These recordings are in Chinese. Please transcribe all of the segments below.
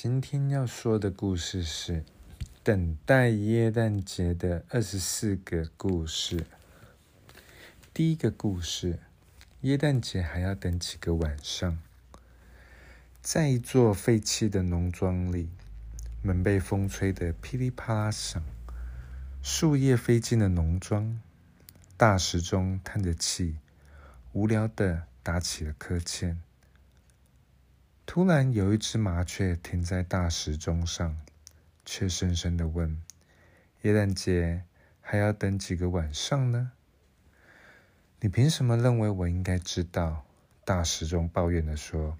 今天要说的故事是等待耶诞节的二十四个故事。第一个故事：耶诞节还要等几个晚上？在一座废弃的农庄里，门被风吹得噼里啪啦响，树叶飞进了农庄。大时钟叹着气，无聊的打起了呵欠。突然，有一只麻雀停在大时钟上，却深深的问：“耶诞节还要等几个晚上呢？”你凭什么认为我应该知道？大时钟抱怨的说：“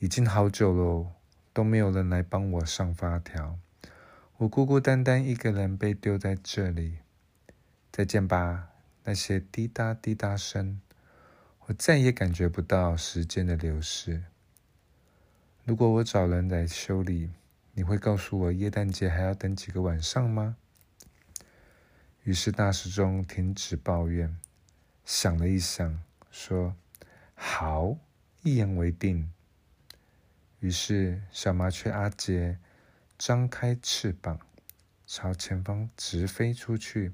已经好久了，都没有人来帮我上发条，我孤孤单单一个人被丢在这里。再见吧，那些滴答滴答声，我再也感觉不到时间的流逝。”如果我找人来修理，你会告诉我耶诞节还要等几个晚上吗？于是大时钟停止抱怨，想了一想，说：“好，一言为定。”于是小麻雀阿杰张开翅膀，朝前方直飞出去，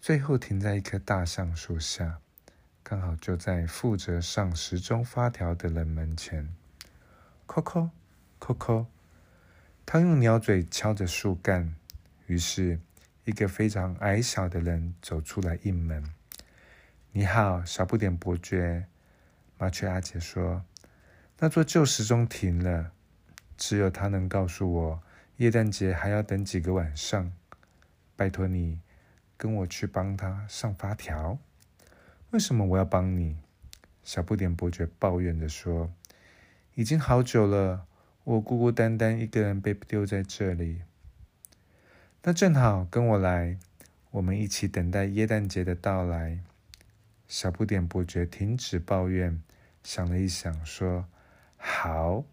最后停在一棵大橡树下，刚好就在负责上时钟发条的人门前。扣扣，扣扣，他用鸟嘴敲着树干。于是，一个非常矮小的人走出来应门。“你好，小不点伯爵。”麻雀阿姐说，“那座旧时钟停了，只有他能告诉我，耶诞节还要等几个晚上。拜托你，跟我去帮他上发条。”“为什么我要帮你？”小不点伯爵抱怨着说。已经好久了，我孤孤单单一个人被丢在这里。那正好，跟我来，我们一起等待耶诞节的到来。小不点伯爵停止抱怨，想了一想，说：“好，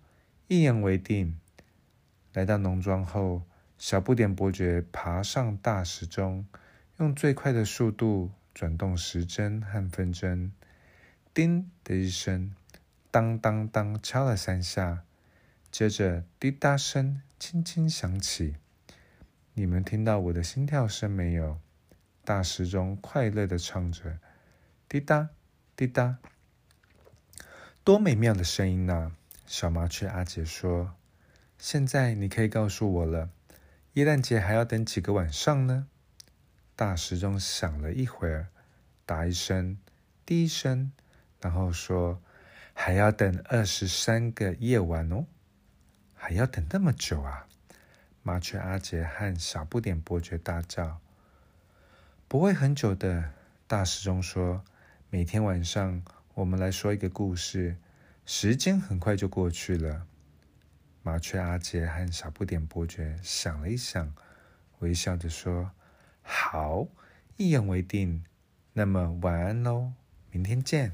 一言为定。”来到农庄后，小不点伯爵爬上大时钟，用最快的速度转动时针和分针，叮的一声。当当当，敲了三下，接着滴答声轻轻响起。你们听到我的心跳声没有？大时钟快乐的唱着，滴答滴答，多美妙的声音呐！小麻雀阿杰说：“现在你可以告诉我了，耶诞节还要等几个晚上呢？”大时钟响了一会儿，答一声，第一声，然后说。还要等二十三个夜晚哦，还要等那么久啊！麻雀阿杰和小不点伯爵大叫：“不会很久的。”大师钟说：“每天晚上我们来说一个故事，时间很快就过去了。”麻雀阿杰和小不点伯爵想了一想，微笑着说：“好，一言为定。那么晚安喽，明天见。”